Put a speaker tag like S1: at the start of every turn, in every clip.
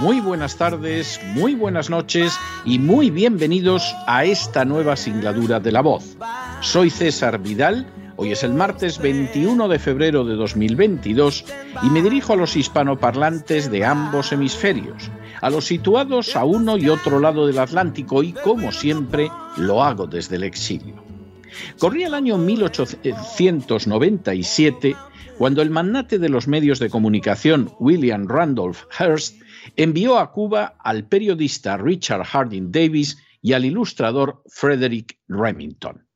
S1: muy buenas tardes, muy buenas noches y muy bienvenidos a esta nueva singladura de La Voz. Soy César Vidal, hoy es el martes 21 de febrero de 2022 y me dirijo a los hispanoparlantes de ambos hemisferios, a los situados a uno y otro lado del Atlántico y como siempre lo hago desde el exilio. Corría el año 1897 cuando el magnate de los medios de comunicación William Randolph Hearst envió a Cuba al periodista Richard Harding Davis y al ilustrador Frederick Remington.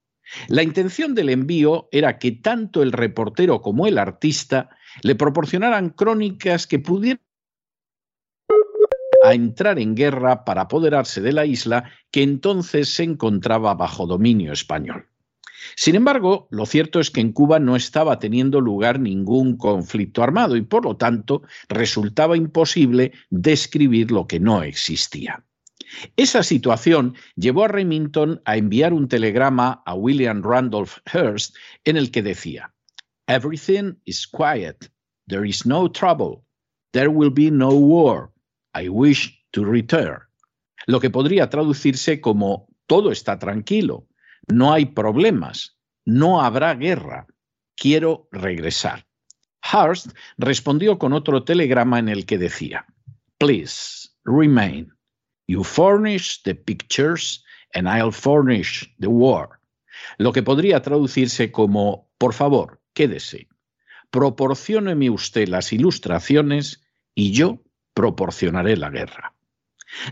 S1: La intención del envío era que tanto el reportero como el artista le proporcionaran crónicas que pudieran a entrar en guerra para apoderarse de la isla que entonces se encontraba bajo dominio español. Sin embargo, lo cierto es que en Cuba no estaba teniendo lugar ningún conflicto armado y por lo tanto resultaba imposible describir lo que no existía. Esa situación llevó a Remington a enviar un telegrama a William Randolph Hearst en el que decía, Everything is quiet, there is no trouble, there will be no war, I wish to return. Lo que podría traducirse como todo está tranquilo, no hay problemas, no habrá guerra, quiero regresar. Hearst respondió con otro telegrama en el que decía, Please remain. You furnish the pictures and I'll furnish the war. Lo que podría traducirse como, por favor, quédese. Proporcióneme usted las ilustraciones y yo proporcionaré la guerra.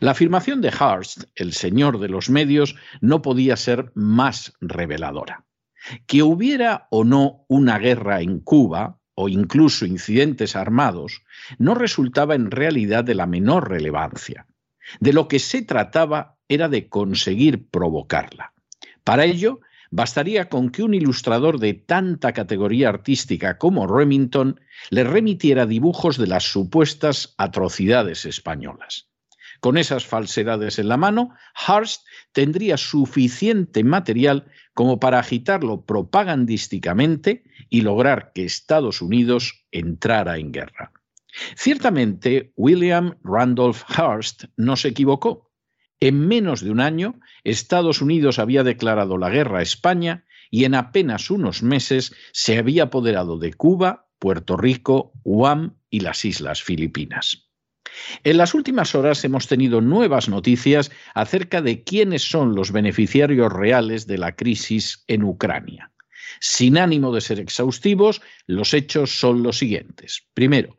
S1: La afirmación de Hearst, el señor de los medios, no podía ser más reveladora. Que hubiera o no una guerra en Cuba, o incluso incidentes armados, no resultaba en realidad de la menor relevancia. De lo que se trataba era de conseguir provocarla. Para ello, bastaría con que un ilustrador de tanta categoría artística como Remington le remitiera dibujos de las supuestas atrocidades españolas. Con esas falsedades en la mano, Hearst tendría suficiente material como para agitarlo propagandísticamente y lograr que Estados Unidos entrara en guerra. Ciertamente, William Randolph Hearst no se equivocó. En menos de un año, Estados Unidos había declarado la guerra a España y en apenas unos meses se había apoderado de Cuba, Puerto Rico, Guam y las Islas Filipinas. En las últimas horas hemos tenido nuevas noticias acerca de quiénes son los beneficiarios reales de la crisis en Ucrania. Sin ánimo de ser exhaustivos, los hechos son los siguientes. Primero,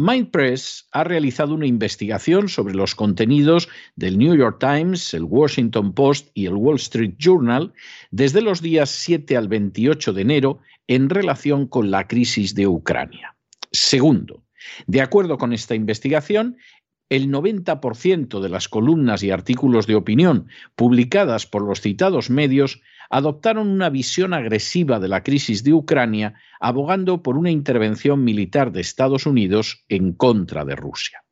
S1: Mindpress ha realizado una investigación sobre los contenidos del New York Times, el Washington Post y el Wall Street Journal desde los días 7 al 28 de enero en relación con la crisis de Ucrania. Segundo, de acuerdo con esta investigación, el 90% de las columnas y artículos de opinión publicadas por los citados medios adoptaron una visión agresiva de la crisis de Ucrania, abogando por una intervención militar de Estados Unidos en contra de Rusia.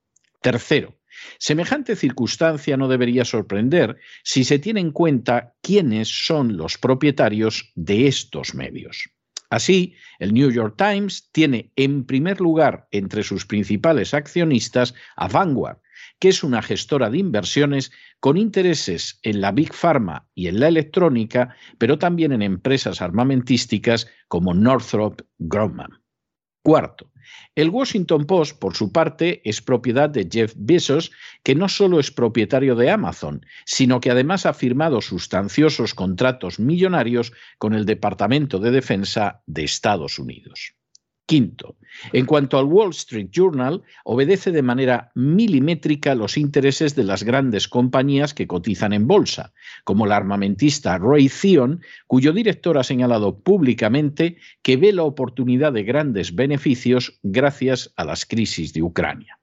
S1: Tercero, semejante circunstancia no debería sorprender si se tiene en cuenta quiénes son los propietarios de estos medios. Así, el New York Times tiene en primer lugar entre sus principales accionistas a Vanguard, que es una gestora de inversiones con intereses en la Big Pharma y en la electrónica, pero también en empresas armamentísticas como Northrop Grumman. Cuarto, El Washington Post, por su parte, es propiedad de Jeff Bezos, que no solo es propietario de Amazon, sino que además ha firmado sustanciosos contratos millonarios con el Departamento de Defensa de Estados Unidos. Quinto, en cuanto al Wall Street Journal, obedece de manera milimétrica los intereses de las grandes compañías que cotizan en bolsa, como la armamentista Ray Theon, cuyo director ha señalado públicamente que ve la oportunidad de grandes beneficios gracias a las crisis de Ucrania.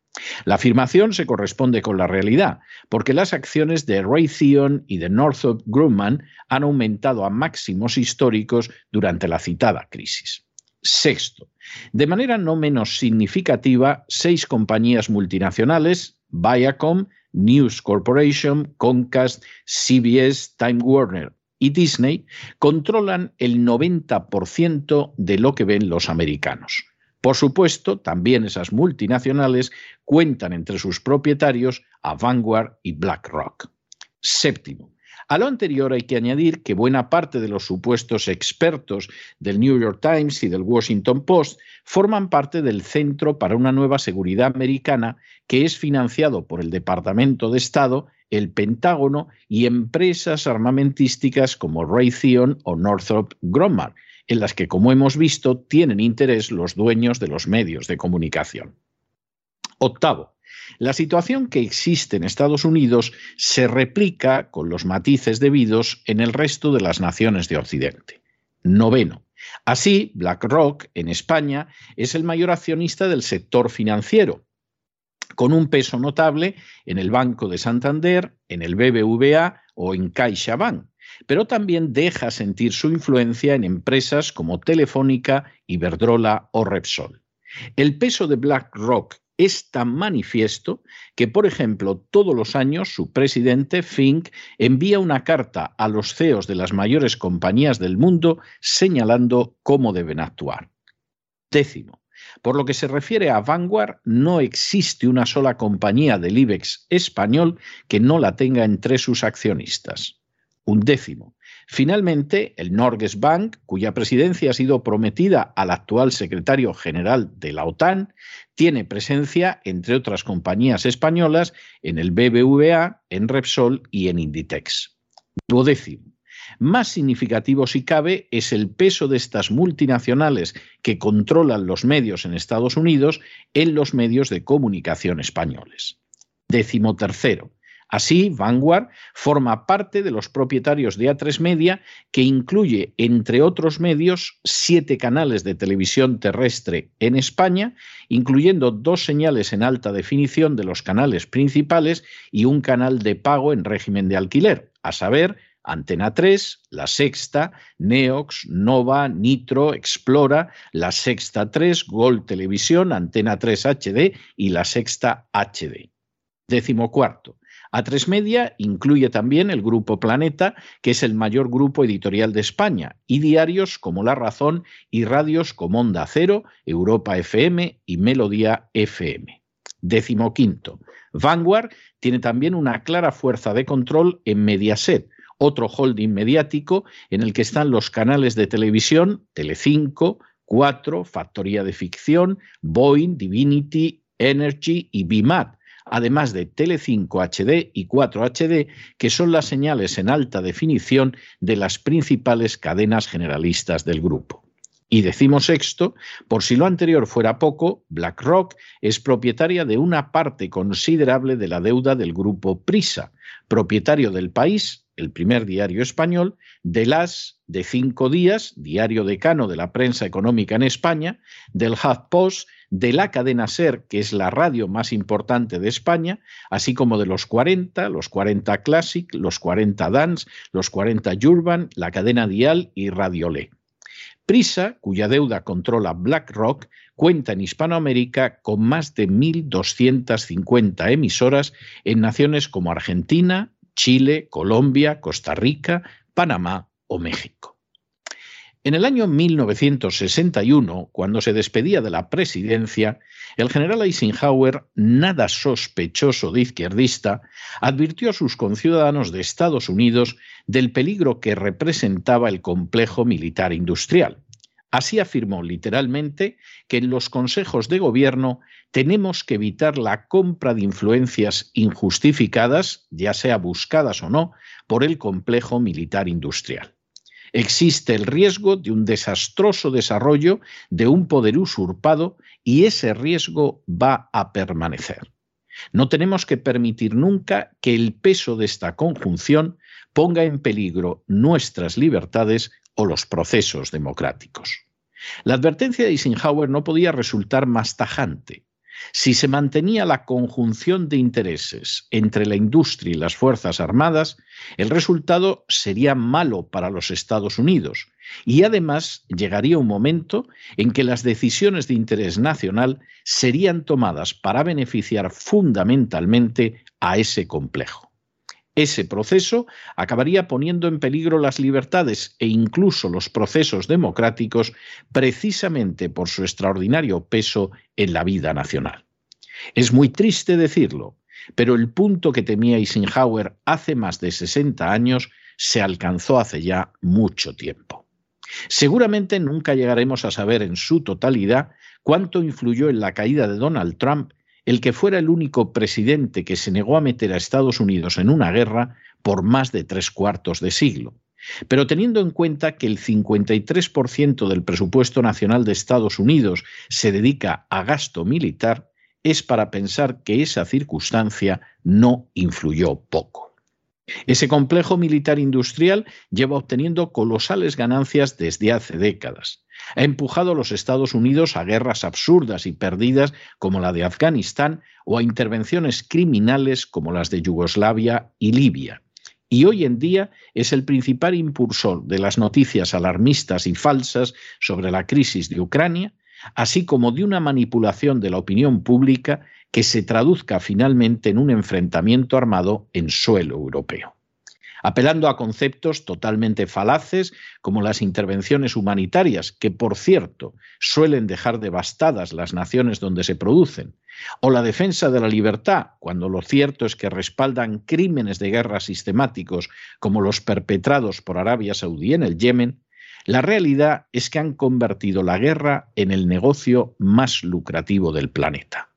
S1: La afirmación se corresponde con la realidad, porque las acciones de Raytheon y de Northrop Grumman han aumentado a máximos históricos durante la citada crisis. Sexto, de manera no menos significativa, seis compañías multinacionales, Viacom, News Corporation, Comcast, CBS, Time Warner y Disney, controlan el 90% de lo que ven los americanos. Por supuesto, también esas multinacionales cuentan entre sus propietarios a Vanguard y BlackRock. Séptimo, a lo anterior hay que añadir que buena parte de los supuestos expertos del New York Times y del Washington Post forman parte del Centro para una Nueva Seguridad Americana que es financiado por el Departamento de Estado, el Pentágono y empresas armamentísticas como Raytheon o Northrop Grumman, en las que, como hemos visto, tienen interés los dueños de los medios de comunicación. Octavo, la situación que existe en Estados Unidos se replica, con los matices debidos, en el resto de las naciones de Occidente. Noveno. Así, BlackRock, en España, es el mayor accionista del sector financiero, con un peso notable en el Banco de Santander, en el BBVA o en CaixaBank, pero también deja sentir su influencia en empresas como Telefónica, Iberdrola o Repsol. El peso de BlackRock es tan manifiesto que, por ejemplo, todos los años su presidente, Fink, envía una carta a los CEOs de las mayores compañías del mundo señalando cómo deben actuar. Décimo. Por lo que se refiere a Vanguard, no existe una sola compañía del IBEX español que no la tenga entre sus accionistas. Un décimo. Finalmente, el Norges Bank, cuya presidencia ha sido prometida al actual secretario general de la OTAN, tiene presencia, entre otras compañías españolas, en el BBVA, en Repsol y en Inditex. Duodécimo. Más significativo, si cabe, es el peso de estas multinacionales que controlan los medios en Estados Unidos en los medios de comunicación españoles. Décimo tercero. Así, Vanguard forma parte de los propietarios de A3 Media, que incluye, entre otros medios, siete canales de televisión terrestre en España, incluyendo dos señales en alta definición de los canales principales y un canal de pago en régimen de alquiler, a saber, Antena 3, La Sexta, Neox, Nova, Nitro, Explora, La Sexta 3, Gol Televisión, Antena 3 HD y La Sexta HD. Décimo cuarto. A3 Media incluye también el Grupo Planeta, que es el mayor grupo editorial de España, y diarios como La Razón y radios como Onda Cero, Europa FM y Melodía FM. Décimo quinto. Vanguard tiene también una clara fuerza de control en Mediaset, otro holding mediático en el que están los canales de televisión Telecinco, 4, Factoría de Ficción, Boeing, Divinity, Energy y BIMAT, además de Tele5 HD y 4 HD, que son las señales en alta definición de las principales cadenas generalistas del grupo. Y decimos sexto, por si lo anterior fuera poco, BlackRock es propietaria de una parte considerable de la deuda del grupo Prisa, propietario del país, el primer diario español, de las de cinco días, diario decano de la prensa económica en España, del HuffPost de la cadena SER, que es la radio más importante de España, así como de los 40, los 40 Classic, los 40 Dance, los 40 Urban, la cadena Dial y Radiolé. Prisa, cuya deuda controla BlackRock, cuenta en Hispanoamérica con más de 1.250 emisoras en naciones como Argentina, Chile, Colombia, Costa Rica, Panamá o México. En el año 1961, cuando se despedía de la presidencia, el general Eisenhower, nada sospechoso de izquierdista, advirtió a sus conciudadanos de Estados Unidos del peligro que representaba el complejo militar industrial. Así afirmó literalmente que en los consejos de gobierno tenemos que evitar la compra de influencias injustificadas, ya sea buscadas o no, por el complejo militar industrial. Existe el riesgo de un desastroso desarrollo de un poder usurpado y ese riesgo va a permanecer. No tenemos que permitir nunca que el peso de esta conjunción ponga en peligro nuestras libertades o los procesos democráticos. La advertencia de Eisenhower no podía resultar más tajante. Si se mantenía la conjunción de intereses entre la industria y las Fuerzas Armadas, el resultado sería malo para los Estados Unidos y además llegaría un momento en que las decisiones de interés nacional serían tomadas para beneficiar fundamentalmente a ese complejo. Ese proceso acabaría poniendo en peligro las libertades e incluso los procesos democráticos precisamente por su extraordinario peso en la vida nacional. Es muy triste decirlo, pero el punto que temía Eisenhower hace más de 60 años se alcanzó hace ya mucho tiempo. Seguramente nunca llegaremos a saber en su totalidad cuánto influyó en la caída de Donald Trump el que fuera el único presidente que se negó a meter a Estados Unidos en una guerra por más de tres cuartos de siglo. Pero teniendo en cuenta que el 53% del presupuesto nacional de Estados Unidos se dedica a gasto militar, es para pensar que esa circunstancia no influyó poco. Ese complejo militar industrial lleva obteniendo colosales ganancias desde hace décadas. Ha empujado a los Estados Unidos a guerras absurdas y perdidas como la de Afganistán o a intervenciones criminales como las de Yugoslavia y Libia. Y hoy en día es el principal impulsor de las noticias alarmistas y falsas sobre la crisis de Ucrania, así como de una manipulación de la opinión pública que se traduzca finalmente en un enfrentamiento armado en suelo europeo. Apelando a conceptos totalmente falaces como las intervenciones humanitarias, que por cierto suelen dejar devastadas las naciones donde se producen, o la defensa de la libertad, cuando lo cierto es que respaldan crímenes de guerra sistemáticos como los perpetrados por Arabia Saudí en el Yemen, la realidad es que han convertido la guerra en el negocio más lucrativo del planeta.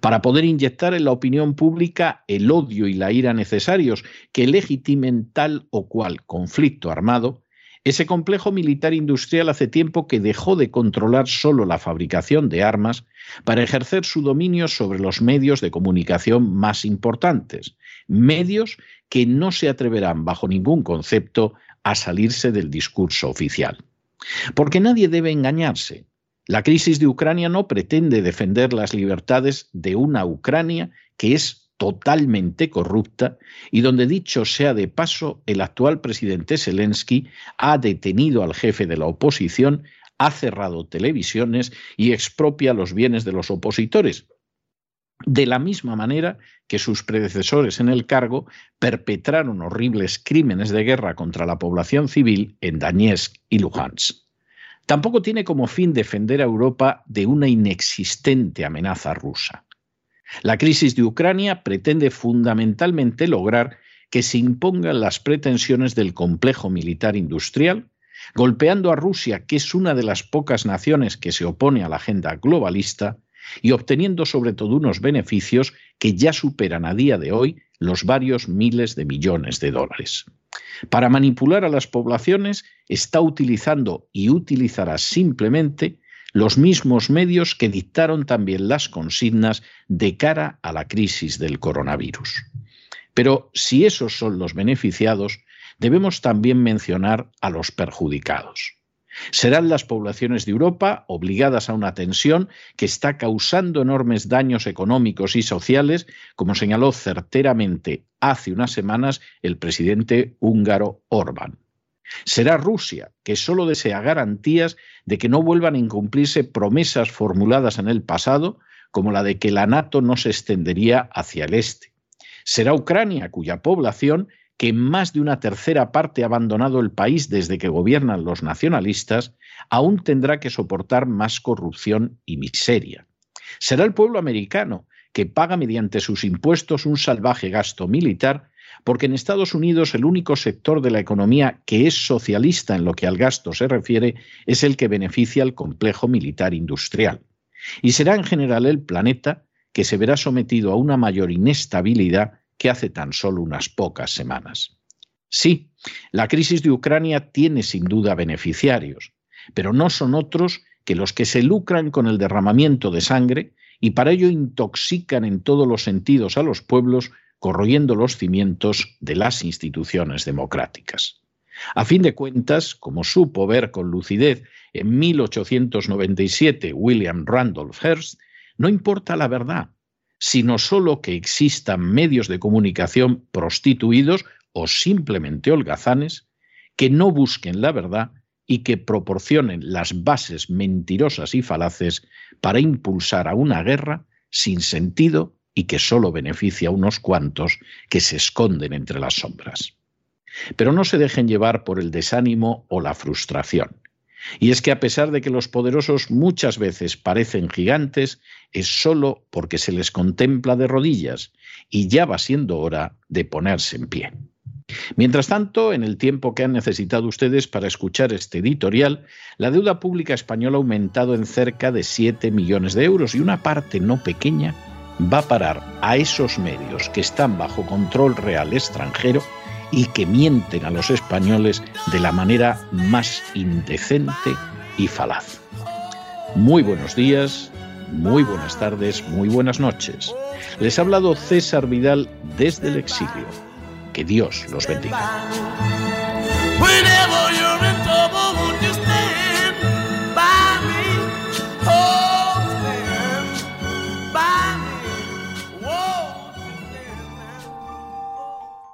S1: Para poder inyectar en la opinión pública el odio y la ira necesarios que legitimen tal o cual conflicto armado, ese complejo militar industrial hace tiempo que dejó de controlar solo la fabricación de armas para ejercer su dominio sobre los medios de comunicación más importantes, medios que no se atreverán bajo ningún concepto a salirse del discurso oficial. Porque nadie debe engañarse. La crisis de Ucrania no pretende defender las libertades de una Ucrania que es totalmente corrupta y donde, dicho sea de paso, el actual presidente Zelensky ha detenido al jefe de la oposición, ha cerrado televisiones y expropia los bienes de los opositores, de la misma manera que sus predecesores en el cargo perpetraron horribles crímenes de guerra contra la población civil en Donetsk y Luhansk. Tampoco tiene como fin defender a Europa de una inexistente amenaza rusa. La crisis de Ucrania pretende fundamentalmente lograr que se impongan las pretensiones del complejo militar industrial, golpeando a Rusia, que es una de las pocas naciones que se opone a la agenda globalista, y obteniendo sobre todo unos beneficios que ya superan a día de hoy los varios miles de millones de dólares. Para manipular a las poblaciones está utilizando y utilizará simplemente los mismos medios que dictaron también las consignas de cara a la crisis del coronavirus. Pero si esos son los beneficiados, debemos también mencionar a los perjudicados. Serán las poblaciones de Europa obligadas a una tensión que está causando enormes daños económicos y sociales, como señaló certeramente hace unas semanas el presidente húngaro Orbán. Será Rusia, que solo desea garantías de que no vuelvan a incumplirse promesas formuladas en el pasado, como la de que la NATO no se extendería hacia el este. Será Ucrania, cuya población que más de una tercera parte ha abandonado el país desde que gobiernan los nacionalistas, aún tendrá que soportar más corrupción y miseria. Será el pueblo americano, que paga mediante sus impuestos un salvaje gasto militar, porque en Estados Unidos el único sector de la economía que es socialista en lo que al gasto se refiere es el que beneficia al complejo militar industrial. Y será en general el planeta que se verá sometido a una mayor inestabilidad que hace tan solo unas pocas semanas. Sí, la crisis de Ucrania tiene sin duda beneficiarios, pero no son otros que los que se lucran con el derramamiento de sangre y para ello intoxican en todos los sentidos a los pueblos, corroyendo los cimientos de las instituciones democráticas. A fin de cuentas, como supo ver con lucidez en 1897 William Randolph Hearst, no importa la verdad, sino solo que existan medios de comunicación prostituidos o simplemente holgazanes que no busquen la verdad y que proporcionen las bases mentirosas y falaces para impulsar a una guerra sin sentido y que solo beneficia a unos cuantos que se esconden entre las sombras. Pero no se dejen llevar por el desánimo o la frustración. Y es que a pesar de que los poderosos muchas veces parecen gigantes, es solo porque se les contempla de rodillas y ya va siendo hora de ponerse en pie. Mientras tanto, en el tiempo que han necesitado ustedes para escuchar este editorial, la deuda pública española ha aumentado en cerca de 7 millones de euros y una parte no pequeña va a parar a esos medios que están bajo control real extranjero y que mienten a los españoles de la manera más indecente y falaz. Muy buenos días, muy buenas tardes, muy buenas noches. Les ha hablado César Vidal desde el exilio. Que Dios los bendiga.